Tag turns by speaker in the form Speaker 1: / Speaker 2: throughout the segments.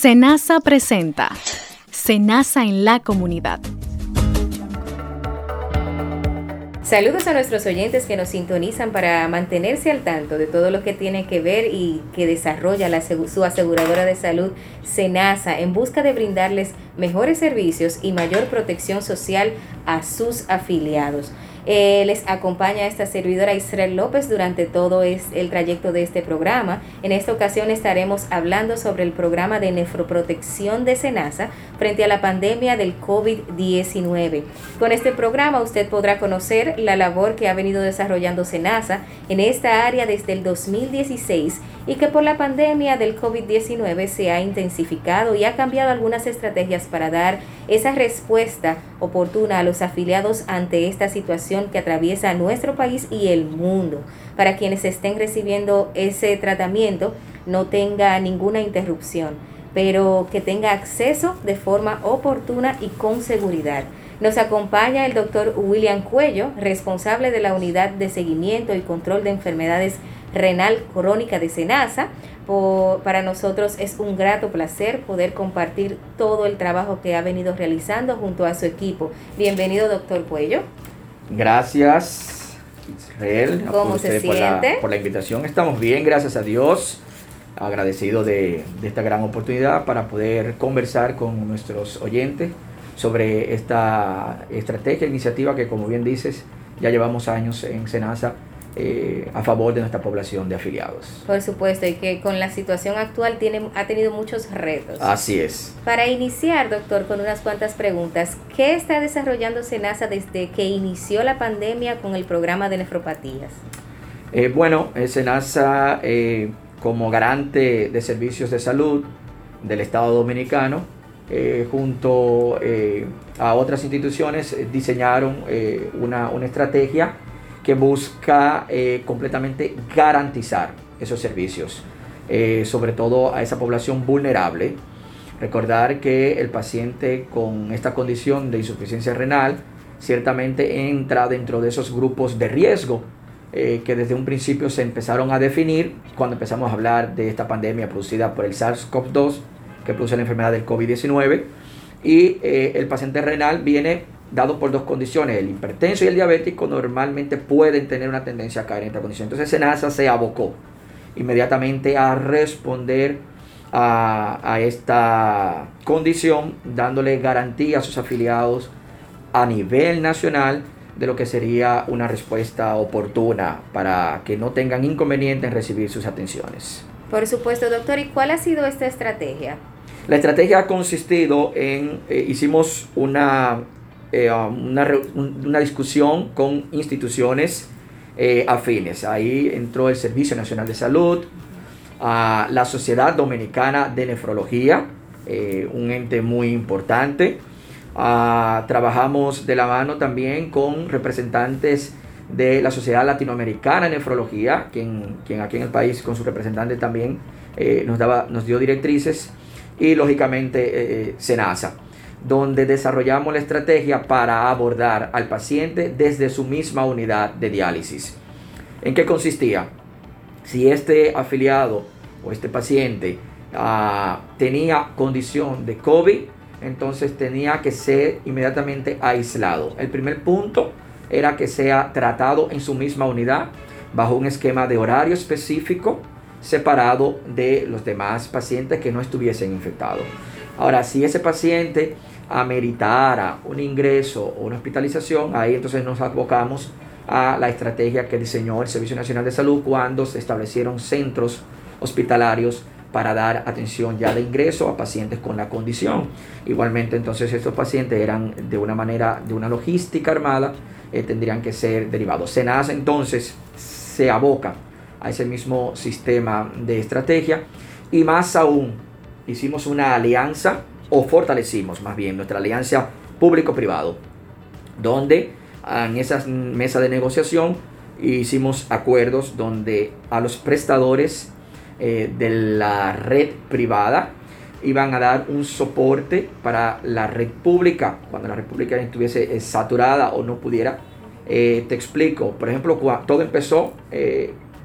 Speaker 1: Senasa presenta Senasa en la comunidad.
Speaker 2: Saludos a nuestros oyentes que nos sintonizan para mantenerse al tanto de todo lo que tiene que ver y que desarrolla la, su aseguradora de salud Senasa en busca de brindarles mejores servicios y mayor protección social a sus afiliados. Eh, les acompaña esta servidora Israel López durante todo el trayecto de este programa. En esta ocasión estaremos hablando sobre el programa de nefroprotección de Senasa frente a la pandemia del COVID-19. Con este programa usted podrá conocer la labor que ha venido desarrollando Senasa en esta área desde el 2016 y que por la pandemia del COVID-19 se ha intensificado y ha cambiado algunas estrategias para dar esa respuesta oportuna a los afiliados ante esta situación que atraviesa nuestro país y el mundo. Para quienes estén recibiendo ese tratamiento, no tenga ninguna interrupción, pero que tenga acceso de forma oportuna y con seguridad. Nos acompaña el doctor William Cuello, responsable de la unidad de seguimiento y control de enfermedades renal crónica de Senasa. para nosotros es un grato placer poder compartir todo el trabajo que ha venido realizando junto a su equipo. Bienvenido, doctor Cuello.
Speaker 3: Gracias, Israel.
Speaker 2: ¿Cómo se siente?
Speaker 3: Por la, invitación. Estamos bien, gracias a Dios. Agradecido de, de esta gran oportunidad para poder conversar con nuestros oyentes sobre esta estrategia, iniciativa que, como bien dices, ya llevamos años en Senasa eh, a favor de nuestra población de afiliados.
Speaker 2: Por supuesto, y que con la situación actual tiene, ha tenido muchos retos.
Speaker 3: Así es.
Speaker 2: Para iniciar, doctor, con unas cuantas preguntas, ¿qué está desarrollando SENASA desde que inició la pandemia con el programa de nefropatías?
Speaker 3: Eh, bueno, eh, SENASA, como garante de servicios de salud del Estado Dominicano, junto a otras instituciones, diseñaron una, una estrategia que busca eh, completamente garantizar esos servicios, eh, sobre todo a esa población vulnerable. Recordar que el paciente con esta condición de insuficiencia renal ciertamente entra dentro de esos grupos de riesgo eh, que desde un principio se empezaron a definir cuando empezamos a hablar de esta pandemia producida por el SARS-CoV-2 que produce la enfermedad del COVID-19 y el paciente renal viene dado por dos condiciones. El hipertenso y el diabético normalmente pueden tener una tendencia a caer en esta condición. Entonces SENASA se abocó inmediatamente a responder a, esta condición, dándole garantía a sus afiliados a nivel nacional de lo que sería una respuesta oportuna para que no tengan inconveniente en recibir sus atenciones.
Speaker 2: Por supuesto, doctor, ¿y cuál ha sido esta estrategia?
Speaker 3: La estrategia ha consistido en, eh, hicimos una eh, um, una, discusión con instituciones eh, afines. Ahí entró el Servicio Nacional de Salud, la Sociedad Dominicana de Nefrología, eh, un ente muy importante. trabajamos de la mano también con representantes de la Sociedad Latinoamericana de Nefrología, quien, quien aquí en el país con su representante también nos, daba, nos dio directrices, y lógicamente SENASA donde desarrollamos la estrategia para abordar al paciente desde su misma unidad de diálisis. ¿En qué consistía? Si este afiliado o este paciente ah, tenía condición de COVID, entonces tenía que ser inmediatamente aislado. El primer punto era que sea tratado en su misma unidad bajo un esquema de horario específico separado de los demás pacientes que no estuviesen infectados. Ahora, si ese paciente ameritara un ingreso o una hospitalización, ahí entonces nos abocamos a la estrategia que diseñó el Servicio Nacional de Salud cuando se establecieron centros hospitalarios para dar atención ya de ingreso a pacientes con la condición. Igualmente entonces estos pacientes eran de una manera, de una logística armada, eh, tendrían que ser derivados. SENAS entonces se aboca a ese mismo sistema de estrategia y más aún hicimos una alianza o fortalecimos más bien nuestra alianza público-privado, donde en esas mesas de negociación hicimos acuerdos donde a los prestadores eh, de la red privada iban a dar un soporte para la red pública cuando la red pública estuviese eh, saturada o no pudiera. Eh, te explico, por ejemplo, todo empezó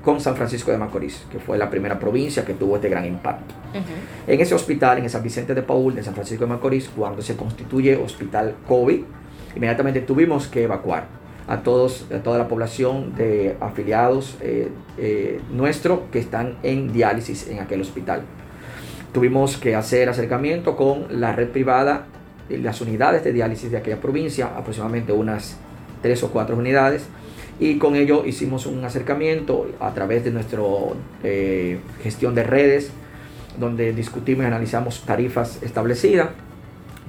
Speaker 3: con San Francisco de Macorís, que fue la primera provincia que tuvo este gran impacto. En ese hospital, en San Vicente de Paul, de San Francisco de Macorís, cuando se constituye hospital COVID, inmediatamente tuvimos que evacuar a, todos, a toda la población de afiliados eh, eh, nuestros que están en diálisis en aquel hospital. Tuvimos que hacer acercamiento con la red privada, las unidades de diálisis de aquella provincia, aproximadamente unas tres o cuatro unidades, y con ello hicimos un acercamiento a través de nuestra eh, gestión de redes, donde discutimos y analizamos tarifas establecidas,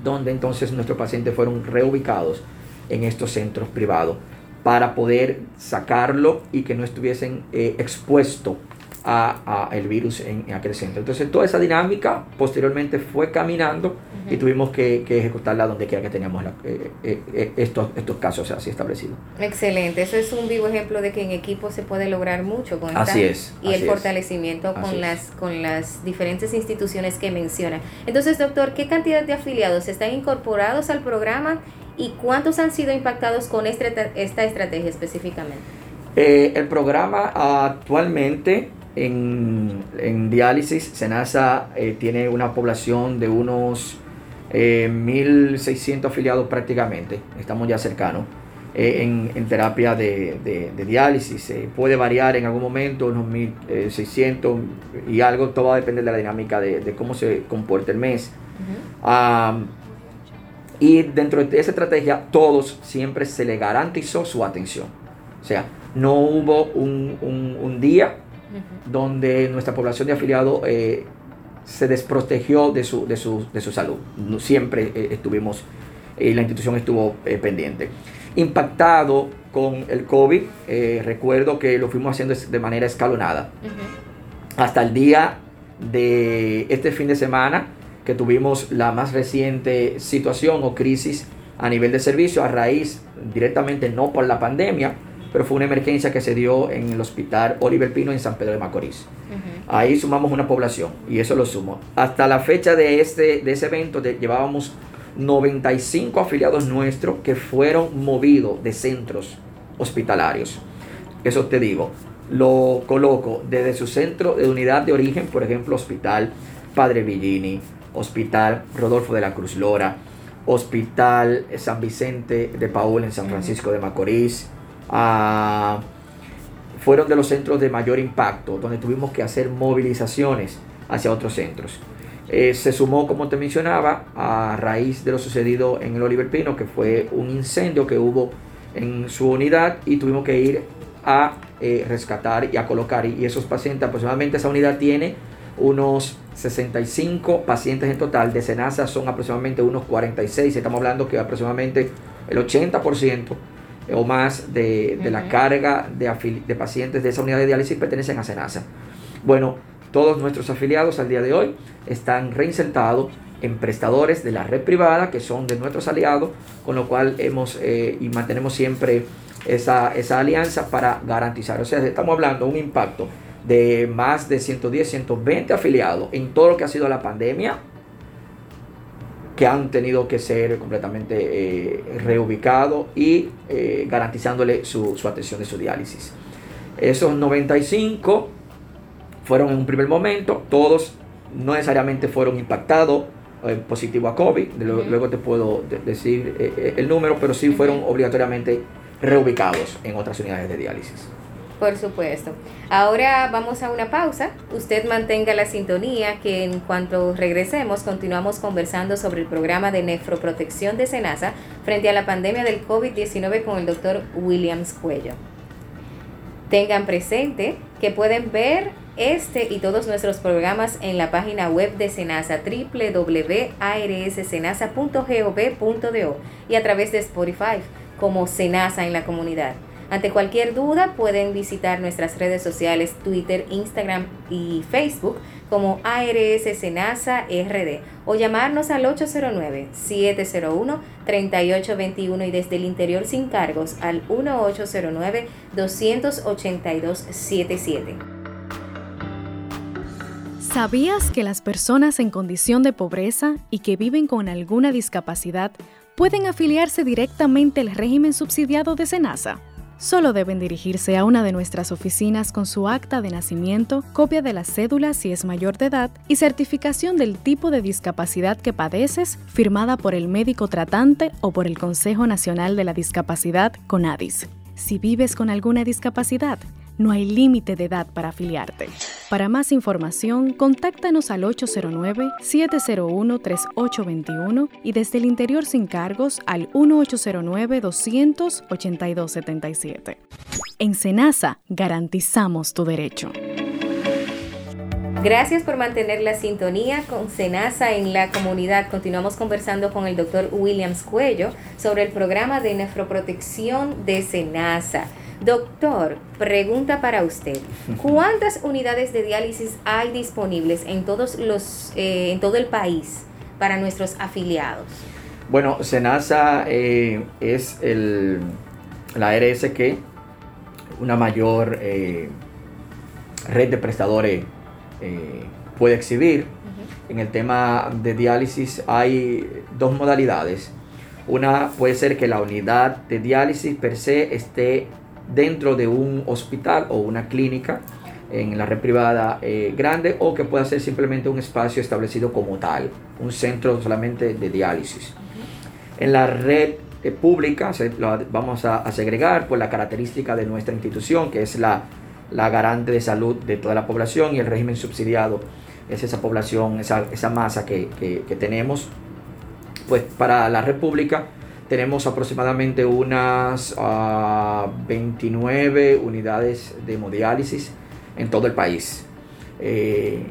Speaker 3: donde entonces nuestros pacientes fueron reubicados en estos centros privados para poder sacarlo y que no estuviesen eh, expuestos a, el virus en, aquel centro. Entonces toda esa dinámica posteriormente fue caminando y tuvimos que, ejecutarla donde quiera que teníamos eh, eh, eh, estos, estos casos así establecidos.
Speaker 2: Excelente, eso es un vivo ejemplo de que en equipo se puede lograr mucho con
Speaker 3: así es,
Speaker 2: y el fortalecimiento con las con las diferentes instituciones que menciona. Entonces, doctor, ¿qué cantidad de afiliados están incorporados al programa y cuántos han sido impactados con esta, esta estrategia específicamente?
Speaker 3: el programa actualmente en, en diálisis, Senasa eh, tiene una población de unos 1.600 eh, afiliados prácticamente, estamos ya cercanos. Eh, en, en, terapia de, de, diálisis. puede variar en algún momento, unos 1.600 y algo, todo va a depender de la dinámica de, de cómo se comporta el mes. y dentro de esa estrategia, todos siempre se le garantizó su atención. O sea, no hubo un, un, un día donde nuestra población de afiliados eh, se desprotegió de su, de su, de su salud. Siempre eh, estuvimos, y la institución estuvo eh, pendiente. Impactado con el COVID, recuerdo que lo fuimos haciendo de manera escalonada. Hasta el día de este fin de semana, que tuvimos la más reciente situación o crisis a nivel de servicio a raíz directamente no por la pandemia, pero fue una emergencia que se dio en el hospital Oliver Pino en San Pedro de Macorís. Ahí sumamos una población y eso lo sumo. Hasta la fecha de, este, de ese evento llevábamos 95 afiliados nuestros que fueron movidos de centros hospitalarios. Eso te digo, lo coloco desde su centro de unidad de origen, por ejemplo, Hospital Padre Villini, Hospital Rodolfo de la Cruz Lora, Hospital San Vicente de Paul en San Francisco de Macorís, fueron de los centros de mayor impacto, donde tuvimos que hacer movilizaciones hacia otros centros. Eh, se sumó, como te mencionaba, a raíz de lo sucedido en el Oliver Pino, que fue un incendio que hubo en su unidad y tuvimos que ir a eh, rescatar y a colocar. Y esos pacientes, aproximadamente esa unidad tiene unos 65 pacientes en total. De Senasa son aproximadamente unos 46. Estamos hablando que aproximadamente el 80% o más de, la carga de, de, pacientes de esa unidad de diálisis pertenecen a Senasa. Bueno, todos nuestros afiliados al día de hoy están reinsertados en prestadores de la red privada que son de nuestros aliados, con lo cual hemos eh, y mantenemos siempre esa, esa alianza para garantizar. O sea, estamos hablando de un impacto de más de 110, 120 afiliados en todo lo que ha sido la pandemia que han tenido que ser completamente eh, reubicados y eh, garantizándole su, atención de su diálisis. Esos 95 fueron en un primer momento, todos no necesariamente fueron impactados eh, positivo a COVID, luego te puedo decir el número, pero sí fueron obligatoriamente reubicados en otras unidades de diálisis.
Speaker 2: Por supuesto. Ahora vamos a una pausa. Usted mantenga la sintonía que en cuanto regresemos continuamos conversando sobre el programa de nefroprotección de Senasa frente a la pandemia del COVID-19 con el doctor Williams Cuello. Tengan presente que pueden ver este y todos nuestros programas en la página web de Senasa www.arssenasa.gov.do y a través de Spotify como Senasa en la comunidad. Ante cualquier duda pueden visitar nuestras redes sociales Twitter, Instagram y Facebook como ARS Senasa RD o llamarnos al 809-701-3821 y desde el interior sin cargos al 1809-282-77.
Speaker 1: ¿Sabías que las personas en condición de pobreza y que viven con alguna discapacidad pueden afiliarse directamente al régimen subsidiado de Senasa? Solo deben dirigirse a una de nuestras oficinas con su acta de nacimiento, copia de la cédula si es mayor de edad y certificación del tipo de discapacidad que padeces firmada por el médico tratante o por el Consejo Nacional de la Discapacidad CONADIS. Si vives con alguna discapacidad, no hay límite de edad para afiliarte. Para más información, contáctanos al 809-701-3821 y desde el interior sin cargos al 1809-282-77. En Senasa garantizamos tu derecho.
Speaker 2: Gracias por mantener la sintonía con Senasa en la comunidad. Continuamos conversando con el doctor Williams Cuello sobre el programa de nefroprotección de Senasa. Doctor, pregunta para usted. ¿Cuántas unidades de diálisis hay disponibles en todos los eh, en todo el país para nuestros afiliados?
Speaker 3: Bueno, Senasa eh, es el, la RSQ, una mayor eh, red de prestadores puede exhibir. En el tema de diálisis hay dos modalidades. Una puede ser que la unidad de diálisis per se esté dentro de un hospital o una clínica en la red privada eh, grande o que pueda ser simplemente un espacio establecido como tal, un centro solamente de diálisis. En la red eh, pública se, vamos a, segregar por la característica de nuestra institución, que es la, la, garante de salud de toda la población y el régimen subsidiado es esa población, esa, esa masa que, que, que tenemos. Pues para la red pública tenemos aproximadamente unas 29 ah, unidades de hemodiálisis en todo el país. Eh,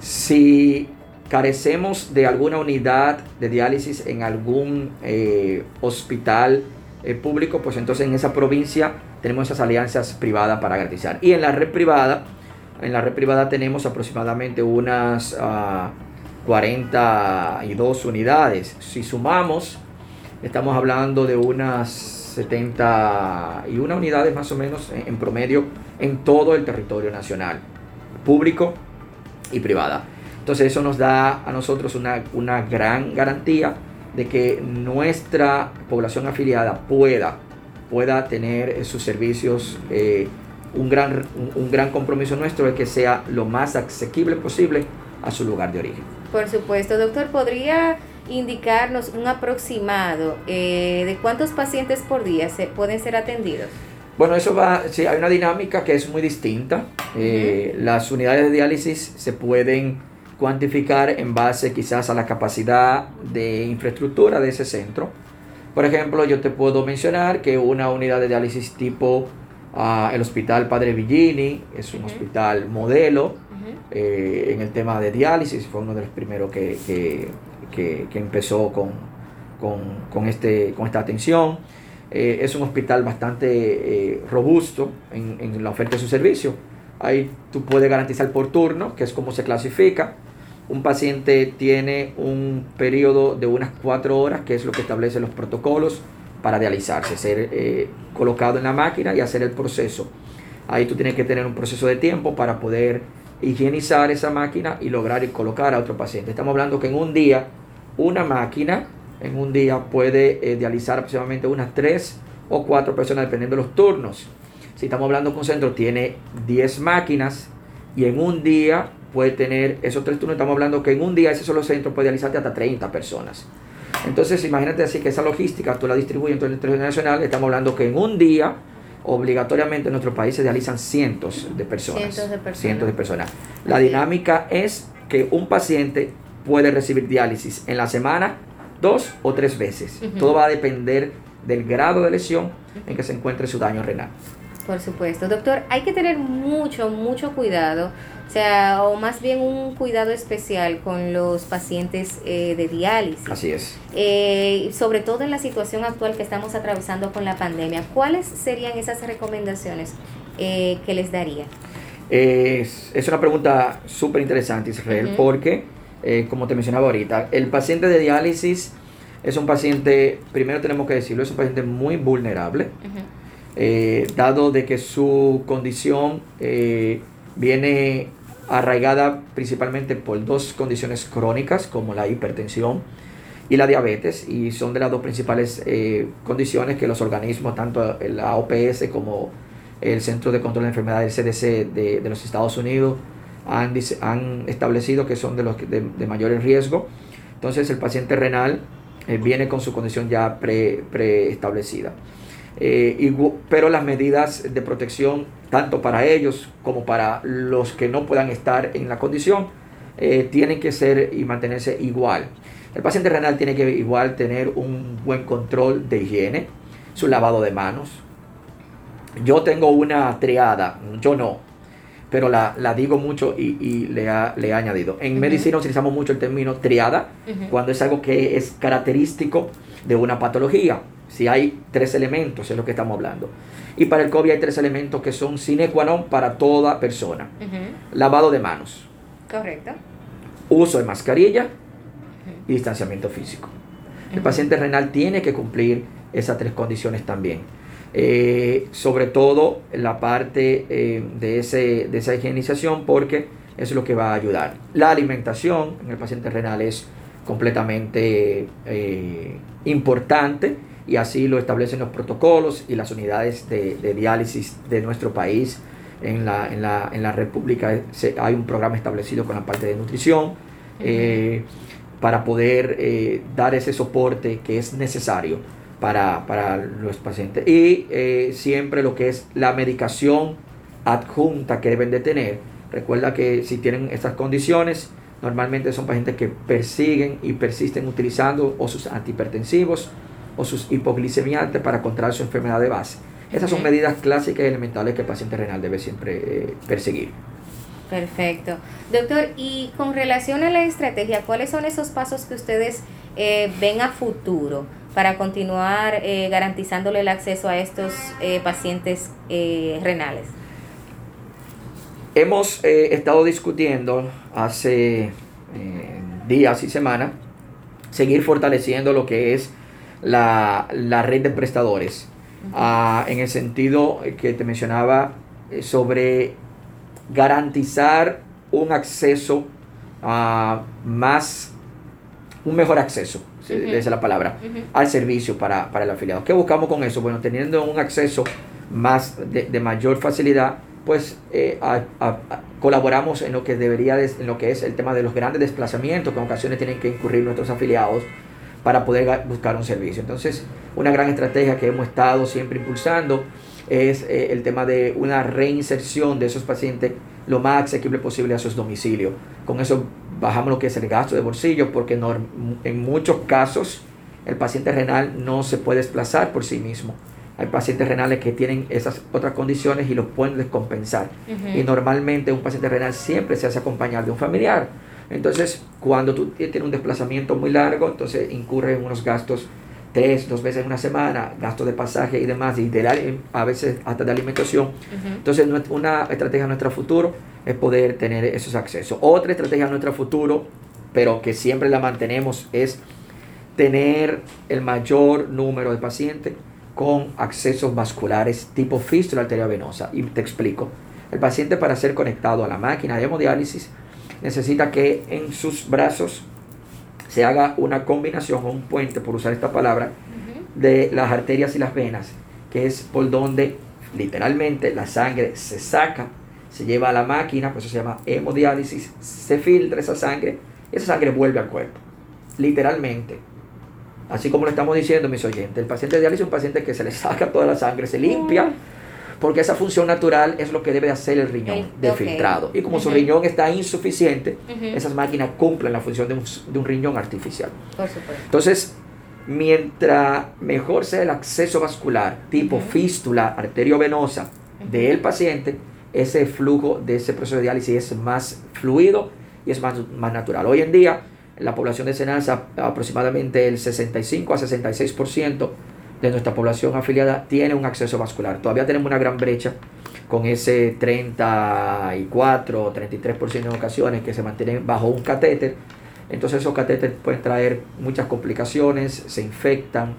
Speaker 3: si carecemos de alguna unidad de diálisis en algún eh, hospital eh, público, pues entonces en esa provincia tenemos esas alianzas privadas para garantizar. Y en la red privada, en la red privada tenemos aproximadamente unas 42 ah, unidades. Si sumamos Estamos hablando de unas 71 unidades más o menos en, promedio en todo el territorio nacional, público y privada. Entonces eso nos da a nosotros una, una gran garantía de que nuestra población afiliada pueda, pueda tener sus servicios. Eh, un, gran, un gran compromiso nuestro es que sea lo más asequible posible a su lugar de origen.
Speaker 2: Por supuesto, doctor, ¿podría indicarnos un aproximado eh, de cuántos pacientes por día se pueden ser atendidos?
Speaker 3: Bueno, eso va, sí, hay una dinámica que es muy distinta. Eh, las unidades de diálisis se pueden cuantificar en base quizás a la capacidad de infraestructura de ese centro. Por ejemplo, yo te puedo mencionar que una unidad de diálisis tipo ah, el Hospital Padre Villini es un hospital modelo eh, en el tema de diálisis, fue uno de los primeros que, que, empezó con, con, este, con esta atención. Eh, es un hospital bastante eh, robusto en, en, la oferta de su servicio. Ahí tú puedes garantizar por turno, que es como se clasifica. Un paciente tiene un periodo de unas cuatro horas, que es lo que establecen los protocolos para dializarse, ser eh, colocado en la máquina y hacer el proceso. Ahí tú tienes que tener un proceso de tiempo para poder higienizar esa máquina y lograr colocar a otro paciente. Estamos hablando que en un día una máquina en un día puede eh, dializar aproximadamente unas 3 o 4 personas dependiendo de los turnos. Si estamos hablando con un centro tiene 10 máquinas y en un día puede tener esos tres turnos, estamos hablando que en un día ese solo centro puede dializarte hasta 30 personas. Entonces imagínate así que esa logística tú la distribuyes en todo el nacional, estamos hablando que en un día obligatoriamente en nuestro país se dializan cientos de personas. Cientos de personas. Cientos de personas. La dinámica es que un paciente puede recibir diálisis en la semana dos o tres veces. Todo va a depender del grado de lesión en que se encuentre su daño renal.
Speaker 2: Por supuesto, doctor, hay que tener mucho, mucho cuidado, o sea, o más bien un cuidado especial con los pacientes eh, de diálisis.
Speaker 3: Así es.
Speaker 2: Eh, sobre todo en la situación actual que estamos atravesando con la pandemia, ¿cuáles serían esas recomendaciones eh, que les daría?
Speaker 3: Es, es una pregunta súper interesante, Israel, porque eh, como te mencionaba ahorita. El paciente de diálisis es un paciente, primero tenemos que decirlo, es un paciente muy vulnerable, eh, dado de que su condición eh, viene arraigada principalmente por dos condiciones crónicas, como la hipertensión y la diabetes, y son de las dos principales eh, condiciones que los organismos, tanto la OPS como el Centro de Control de Enfermedades, el CDC de, los Estados Unidos, han, han, establecido que son de los de, de mayor riesgo. Entonces el paciente renal eh, viene con su condición ya preestablecida. Eh, pero las medidas de protección, tanto para ellos como para los que no puedan estar en la condición, eh, tienen que ser y mantenerse igual. El paciente renal tiene que igual tener un buen control de higiene, su lavado de manos. Yo tengo una triada, yo no, pero la, digo mucho y, le, ha, le, he añadido. En medicina utilizamos mucho el término triada cuando es algo que es característico de una patología. Si hay tres elementos, es lo que estamos hablando. Y para el COVID hay tres elementos que son sine qua non para toda persona. Lavado de manos.
Speaker 2: Correcto.
Speaker 3: Uso de mascarilla y distanciamiento físico. El paciente renal tiene que cumplir esas tres condiciones también. Eh, sobre todo la parte eh, de, ese, de esa higienización porque es lo que va a ayudar. La alimentación en el paciente renal es completamente eh, importante y así lo establecen los protocolos y las unidades de, diálisis de nuestro país. En la, en la, en la República hay un programa establecido con la parte de nutrición para poder dar ese soporte que es necesario para, los pacientes. Y eh, siempre lo que es la medicación adjunta que deben de tener. Recuerda que si tienen estas condiciones, normalmente son pacientes que persiguen y persisten utilizando o sus antihipertensivos o sus hipoglicemiantes para controlar su enfermedad de base. Esas son medidas clásicas y elementales que el paciente renal debe siempre eh, perseguir.
Speaker 2: Perfecto. Doctor, y con relación a la estrategia, ¿cuáles son esos pasos que ustedes eh, ven a futuro? para continuar eh, garantizándole el acceso a estos pacientes renales?
Speaker 3: Hemos estado discutiendo hace días y semanas seguir fortaleciendo lo que es la, red de prestadores, ah, en el sentido que te mencionaba sobre garantizar un acceso uh, más, un mejor acceso esa es la palabra, al servicio para, el afiliado. ¿Qué buscamos con eso? Bueno, teniendo un acceso más de, mayor facilidad, pues eh, colaboramos en lo que debería, en lo que es el tema de los grandes desplazamientos que en ocasiones tienen que incurrir nuestros afiliados para poder buscar un servicio. Entonces, una gran estrategia que hemos estado siempre impulsando es eh, el tema de una reinserción de esos pacientes lo más asequible posible a sus domicilios. Con eso bajamos lo que es el gasto de bolsillo porque en muchos casos el paciente renal no se puede desplazar por sí mismo. Hay pacientes renales que tienen esas otras condiciones y los pueden descompensar. Y normalmente un paciente renal siempre se hace acompañar de un familiar. Entonces, cuando tú tienes un desplazamiento muy largo, entonces incurre en unos gastos tres, dos veces en una semana, gastos de pasaje y demás, y de, a veces hasta de alimentación. Entonces, una estrategia de nuestro futuro es poder tener esos accesos. Otra estrategia de nuestro futuro, pero que siempre la mantenemos, es tener el mayor número de pacientes con accesos vasculares tipo fístula arteriovenosa. Y te explico. El paciente para ser conectado a la máquina de hemodiálisis necesita que en sus brazos se haga una combinación o un puente, por usar esta palabra, de las arterias y las venas, que es por donde literalmente la sangre se saca, se lleva a la máquina, por eso se llama hemodiálisis, se filtra esa sangre y esa sangre vuelve al cuerpo, literalmente. Así como lo estamos diciendo, mis oyentes, el paciente de diálisis es un paciente que se le saca toda la sangre, se limpia, porque esa función natural es lo que debe hacer el riñón de filtrado. Y como su riñón está insuficiente, esas máquinas cumplen la función de un, riñón artificial.
Speaker 2: Por supuesto.
Speaker 3: Entonces, mientras mejor sea el acceso vascular, tipo fístula arteriovenosa del paciente, ese flujo de ese proceso de diálisis es más fluido y es más, más natural. Hoy en día, la población de Senasa, aproximadamente el 65 a 66% de nuestra población afiliada tiene un acceso vascular. Todavía tenemos una gran brecha con ese 34 o 33% en ocasiones que se mantienen bajo un catéter. Entonces esos catéteres pueden traer muchas complicaciones, se infectan,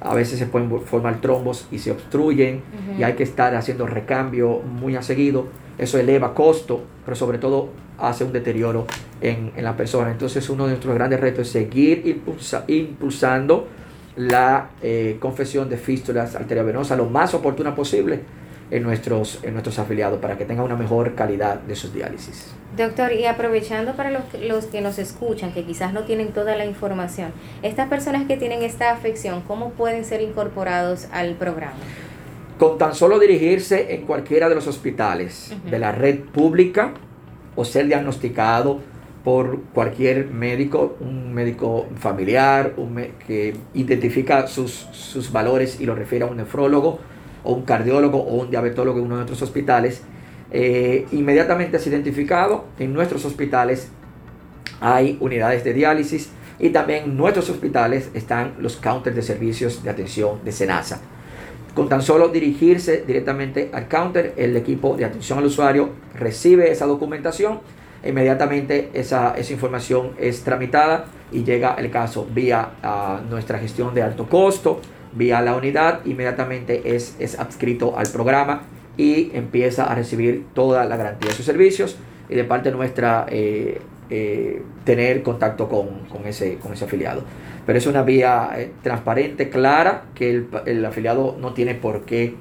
Speaker 3: a veces se pueden formar trombos y se obstruyen y hay que estar haciendo recambio muy a seguido. eso eleva costo, pero sobre todo hace un deterioro en, la persona. Entonces uno de nuestros grandes retos es seguir impulsando la eh, confesión de fístulas arteriovenosas lo más oportuna posible en nuestros, en nuestros afiliados para que tengan una mejor calidad de sus diálisis.
Speaker 2: Doctor, y aprovechando para los, los que nos escuchan, que quizás no tienen toda la información, estas personas que tienen esta afección, ¿cómo pueden ser incorporados al programa?
Speaker 3: Con tan solo dirigirse en cualquiera de los hospitales de la red pública o ser diagnosticado por cualquier médico, un médico familiar un que identifica sus, sus valores y lo refiere a un nefrólogo o un cardiólogo o un diabetólogo en uno de nuestros hospitales, eh, inmediatamente es identificado. En nuestros hospitales hay unidades de diálisis y también en nuestros hospitales están los counters de servicios de atención de SENASA. Con tan solo dirigirse directamente al counter, el equipo de atención al usuario recibe esa documentación, inmediatamente esa, esa información es tramitada y llega el caso vía a nuestra gestión de alto costo, vía la unidad, inmediatamente es, es adscrito al programa y empieza a recibir toda la garantía de sus servicios y de parte nuestra eh, eh, tener contacto con, ese, con ese afiliado. Pero es una vía eh, transparente, clara, que el, el, afiliado no tiene por qué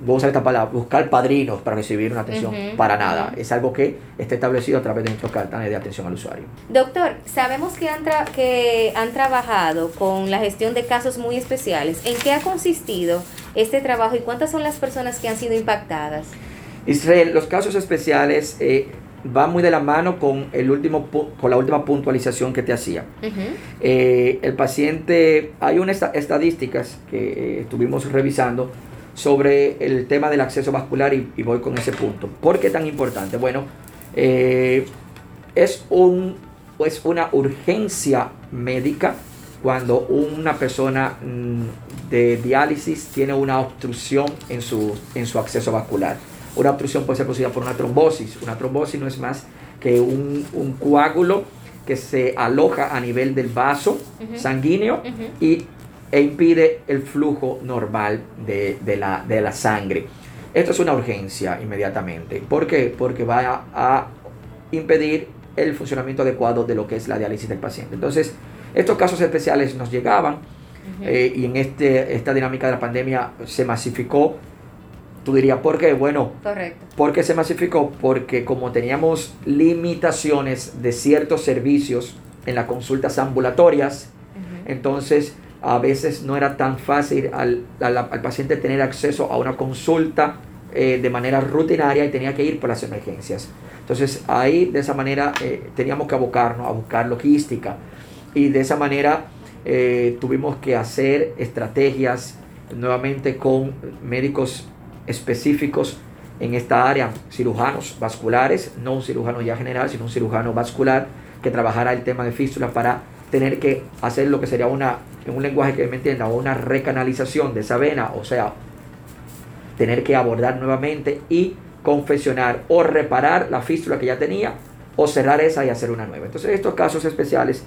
Speaker 3: voy a usar esta palabra, buscar padrinos para recibir una atención, para nada. Es algo que está establecido a través de nuestros cartones de atención al usuario.
Speaker 2: Doctor, sabemos que han, que han trabajado con la gestión de casos muy especiales. ¿En qué ha consistido este trabajo y cuántas son las personas que han sido impactadas?
Speaker 3: Israel, los casos especiales eh, van muy de la mano con, el último, con la última puntualización que te hacía. Eh, el paciente, hay unas estadísticas que eh, estuvimos revisando sobre el tema del acceso vascular y, voy con ese punto. ¿Por qué tan importante? Bueno, eh, es, un, es una urgencia médica cuando una persona mm, de diálisis tiene una obstrucción en su, en su acceso vascular. Una obstrucción puede ser producida por una trombosis. Una trombosis no es más que un, coágulo que se aloja a nivel del vaso sanguíneo y e impide el flujo normal de, la, de la sangre. Esto es una urgencia inmediatamente. ¿Por qué? Porque va a, impedir el funcionamiento adecuado de lo que es la diálisis del paciente. Entonces, estos casos especiales nos llegaban eh, y en este, esta dinámica de la pandemia se masificó. Tú dirías, ¿por qué? Bueno,
Speaker 2: Correcto.
Speaker 3: ¿por qué se masificó? Porque como teníamos limitaciones de ciertos servicios en las consultas ambulatorias, entonces a veces no era tan fácil al, al, paciente tener acceso a una consulta eh, de manera rutinaria y tenía que ir por las emergencias. Entonces ahí de esa manera eh, teníamos que abocarnos a buscar logística y de esa manera eh, tuvimos que hacer estrategias nuevamente con médicos específicos en esta área, cirujanos vasculares, no un cirujano ya general, sino un cirujano vascular que trabajara el tema de fístula para tener que hacer lo que sería una, en un lenguaje que me entienda, una recanalización de esa vena, o sea, tener que abordar nuevamente y confesionar o reparar la fístula que ya tenía o cerrar esa y hacer una nueva. Entonces estos casos especiales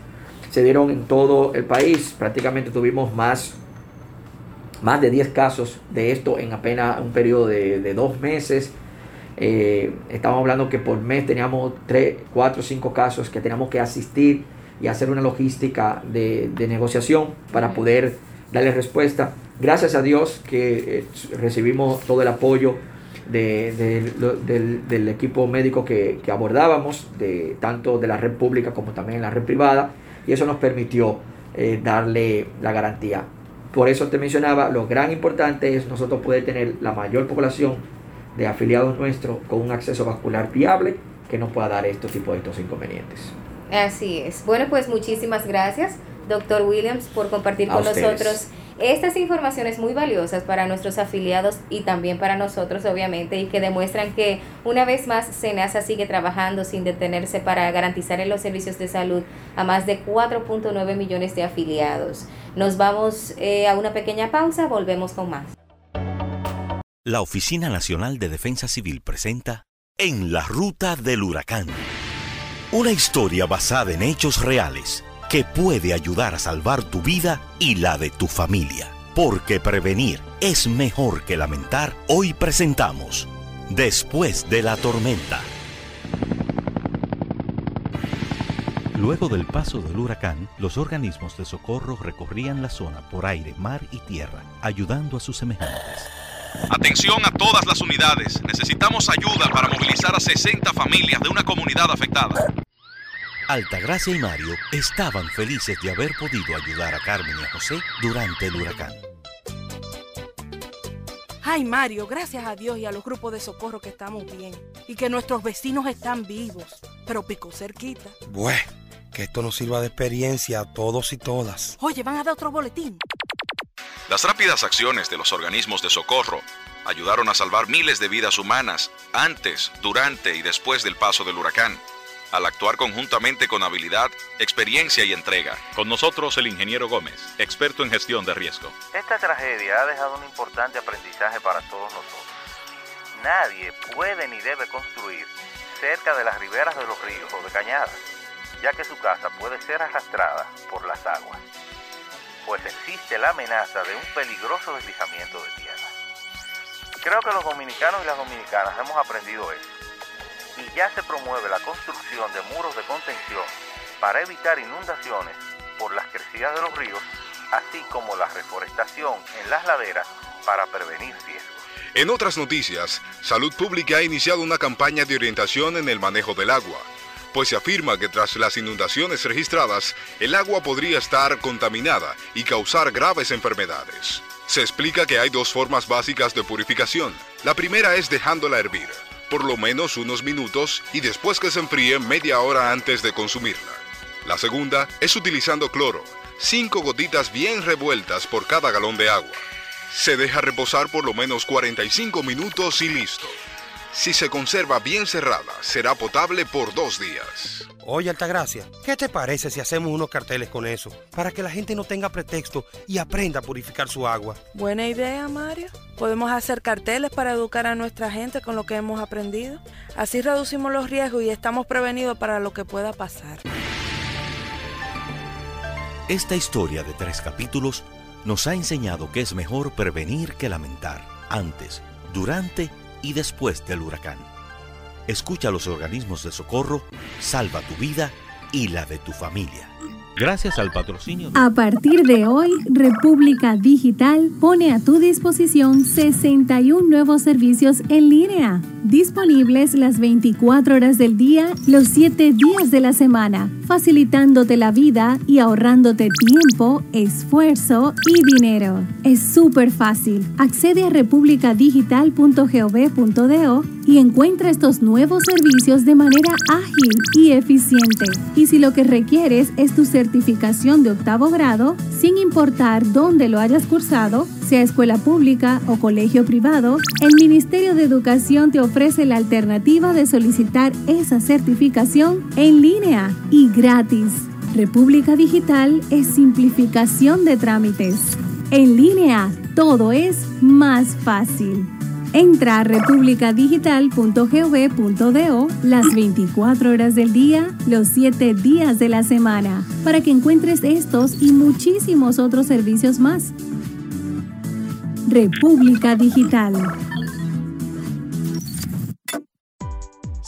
Speaker 3: se dieron en todo el país, prácticamente tuvimos más, más de 10 casos de esto en apenas un periodo de, dos meses. Eh, estamos hablando que por mes teníamos 3, 4, 5 casos que teníamos que asistir y hacer una logística de, negociación para poder darle respuesta. Gracias a Dios que eh, recibimos todo el apoyo del, equipo médico que, abordábamos, de, tanto de la red pública como también la red privada, y eso nos permitió eh, darle la garantía. Por eso te mencionaba, lo gran importante es nosotros poder tener la mayor población de afiliados nuestros con un acceso vascular viable que nos pueda dar estos tipos de estos inconvenientes.
Speaker 2: Así es. Bueno, pues muchísimas gracias, doctor Williams, por compartir con nosotros estas informaciones muy valiosas para nuestros afiliados y también para nosotros, obviamente, y que demuestran que una vez más SENASA sigue trabajando sin detenerse para garantizar en los servicios de salud a más de 4.9 millones de afiliados. Nos vamos eh, a una pequeña pausa, volvemos con más.
Speaker 4: La Oficina Nacional de Defensa Civil presenta En la Ruta del Huracán una historia basada en hechos reales que puede ayudar a salvar tu vida y la de tu familia. Porque prevenir es mejor que lamentar. Hoy presentamos después de la tormenta. Luego del paso del huracán, los organismos de socorro recorrían la zona por aire, mar y tierra, ayudando a sus semejantes.
Speaker 5: Atención a todas las unidades. Necesitamos ayuda para movilizar a 60 familias de una comunidad afectada.
Speaker 4: Altagracia y Mario estaban felices de haber podido ayudar a Carmen y a José durante el huracán.
Speaker 6: Ay, Mario, gracias a Dios y a los grupos de socorro que estamos bien y que nuestros vecinos están vivos, pero pico cerquita.
Speaker 7: Bueno, que esto nos sirva de experiencia a todos y todas.
Speaker 6: Oye, van a dar otro boletín.
Speaker 5: Las rápidas acciones de los organismos de socorro ayudaron a salvar miles de vidas humanas antes, durante y después del paso del huracán al actuar conjuntamente con habilidad, experiencia y entrega. Con nosotros el ingeniero Gómez, experto en gestión de riesgo.
Speaker 8: Esta tragedia ha dejado un importante aprendizaje para todos nosotros. Nadie puede ni debe construir cerca de las riberas de los ríos o de cañadas, ya que su casa puede ser arrastrada por las aguas, pues existe la amenaza de un peligroso deslizamiento de tierra. Creo que los dominicanos y las dominicanas hemos aprendido eso y ya se promueve la construcción de muros de contención para evitar inundaciones por las crecidas de los ríos, así como la reforestación en las laderas para prevenir riesgos.
Speaker 5: En otras noticias, Salud Pública ha iniciado una campaña de orientación en el manejo del agua, pues se afirma que tras las inundaciones registradas, el agua podría estar contaminada y causar graves enfermedades. Se explica que hay dos formas básicas de purificación. La primera es dejándola hervir por lo menos unos minutos y después que se enfríe media hora antes de consumirla. La segunda es utilizando cloro, 5 gotitas bien revueltas por cada galón de agua. Se deja reposar por lo menos 45 minutos y listo. Si se conserva bien cerrada, será potable por dos días.
Speaker 7: Oye, Altagracia, ¿qué te parece si hacemos unos carteles con eso? Para que la gente no tenga pretexto y aprenda a purificar su agua.
Speaker 6: Buena idea, Mario. Podemos hacer carteles para educar a nuestra gente con lo que hemos aprendido. Así reducimos los riesgos y estamos prevenidos para lo que pueda pasar.
Speaker 4: Esta historia de tres capítulos nos ha enseñado que es mejor prevenir que lamentar, antes, durante y después del huracán. Escucha a los organismos de socorro, salva tu vida y la de tu familia. Gracias al patrocinio.
Speaker 1: A partir de hoy, República Digital pone a tu disposición 61 nuevos servicios en línea, disponibles las 24 horas del día, los 7 días de la semana, facilitándote la vida y ahorrándote tiempo, esfuerzo y dinero. Es súper fácil. Accede a republicadigital.gov.do y encuentra estos nuevos servicios de manera ágil y eficiente. Y si lo que requieres es tu certificación de octavo grado, sin importar dónde lo hayas cursado, sea escuela pública o colegio privado, el Ministerio de Educación te ofrece la alternativa de solicitar esa certificación en línea y gratis. República Digital es simplificación de trámites. En línea, todo es más fácil. Entra a republicadigital.gov.do las 24 horas del día, los 7 días de la semana, para que encuentres estos y muchísimos otros servicios más. República Digital.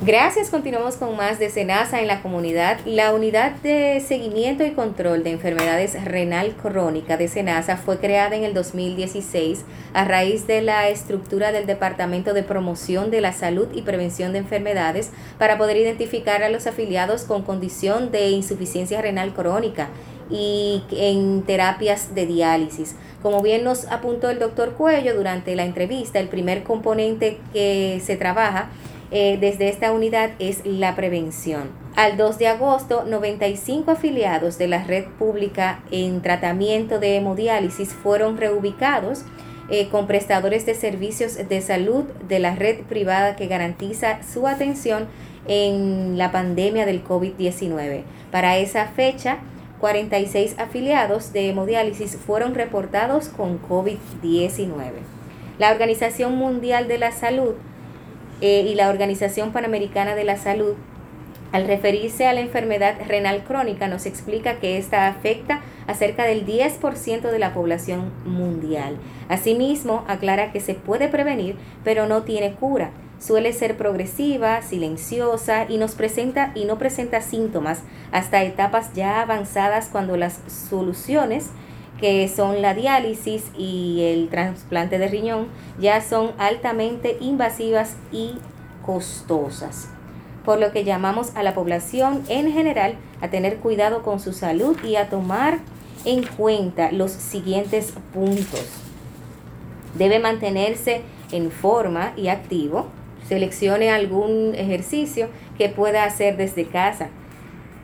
Speaker 2: Gracias, continuamos con más de SENASA en la comunidad. La unidad de seguimiento y control de enfermedades renal crónica de SENASA fue creada en el 2016 a raíz de la estructura del Departamento de Promoción de la Salud y Prevención de Enfermedades para poder identificar a los afiliados con condición de insuficiencia renal crónica y en terapias de diálisis. Como bien nos apuntó el doctor Cuello durante la entrevista, el primer componente que se trabaja eh, desde esta unidad es la prevención. Al 2 de agosto, 95 afiliados de la red pública en tratamiento de hemodiálisis fueron reubicados eh, con prestadores de servicios de salud de la red privada que garantiza su atención en la pandemia del COVID-19. Para esa fecha, 46 afiliados de hemodiálisis fueron reportados con COVID-19. La Organización Mundial de la Salud eh, y la Organización Panamericana de la Salud, al referirse a la enfermedad renal crónica, nos explica que esta afecta a cerca del 10% de la población mundial. Asimismo, aclara que se puede prevenir, pero no tiene cura suele ser progresiva, silenciosa y nos presenta y no presenta síntomas hasta etapas ya avanzadas cuando las soluciones que son la diálisis y el trasplante de riñón ya son altamente invasivas y costosas. Por lo que llamamos a la población en general a tener cuidado con su salud y a tomar en cuenta los siguientes puntos. Debe mantenerse en forma y activo, Seleccione algún ejercicio que pueda hacer desde casa.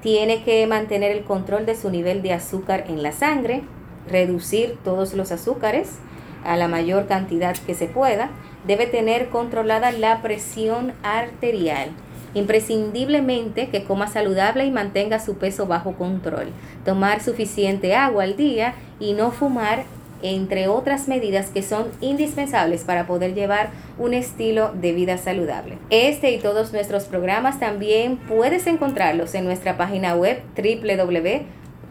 Speaker 2: Tiene que mantener el control de su nivel de azúcar en la sangre, reducir todos los azúcares a la mayor cantidad que se pueda. Debe tener controlada la presión arterial. Imprescindiblemente que coma saludable y mantenga su peso bajo control. Tomar suficiente agua al día y no fumar entre otras medidas que son indispensables para poder llevar un estilo de vida saludable. Este y todos nuestros programas también puedes encontrarlos en nuestra página web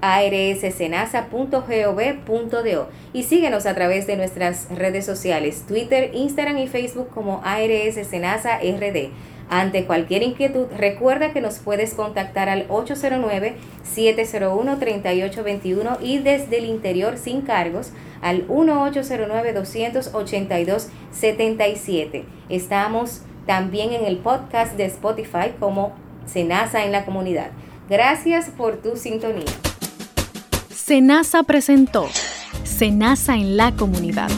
Speaker 2: www.arssenasa.gov.do y síguenos a través de nuestras redes sociales Twitter, Instagram y Facebook como ARS RD. Ante cualquier inquietud, recuerda que nos puedes contactar al 809-701-3821 y desde el interior sin cargos al 1809-282-77. Estamos también en el podcast de Spotify como Senasa en la comunidad. Gracias por tu sintonía.
Speaker 1: Senasa presentó Senasa en la comunidad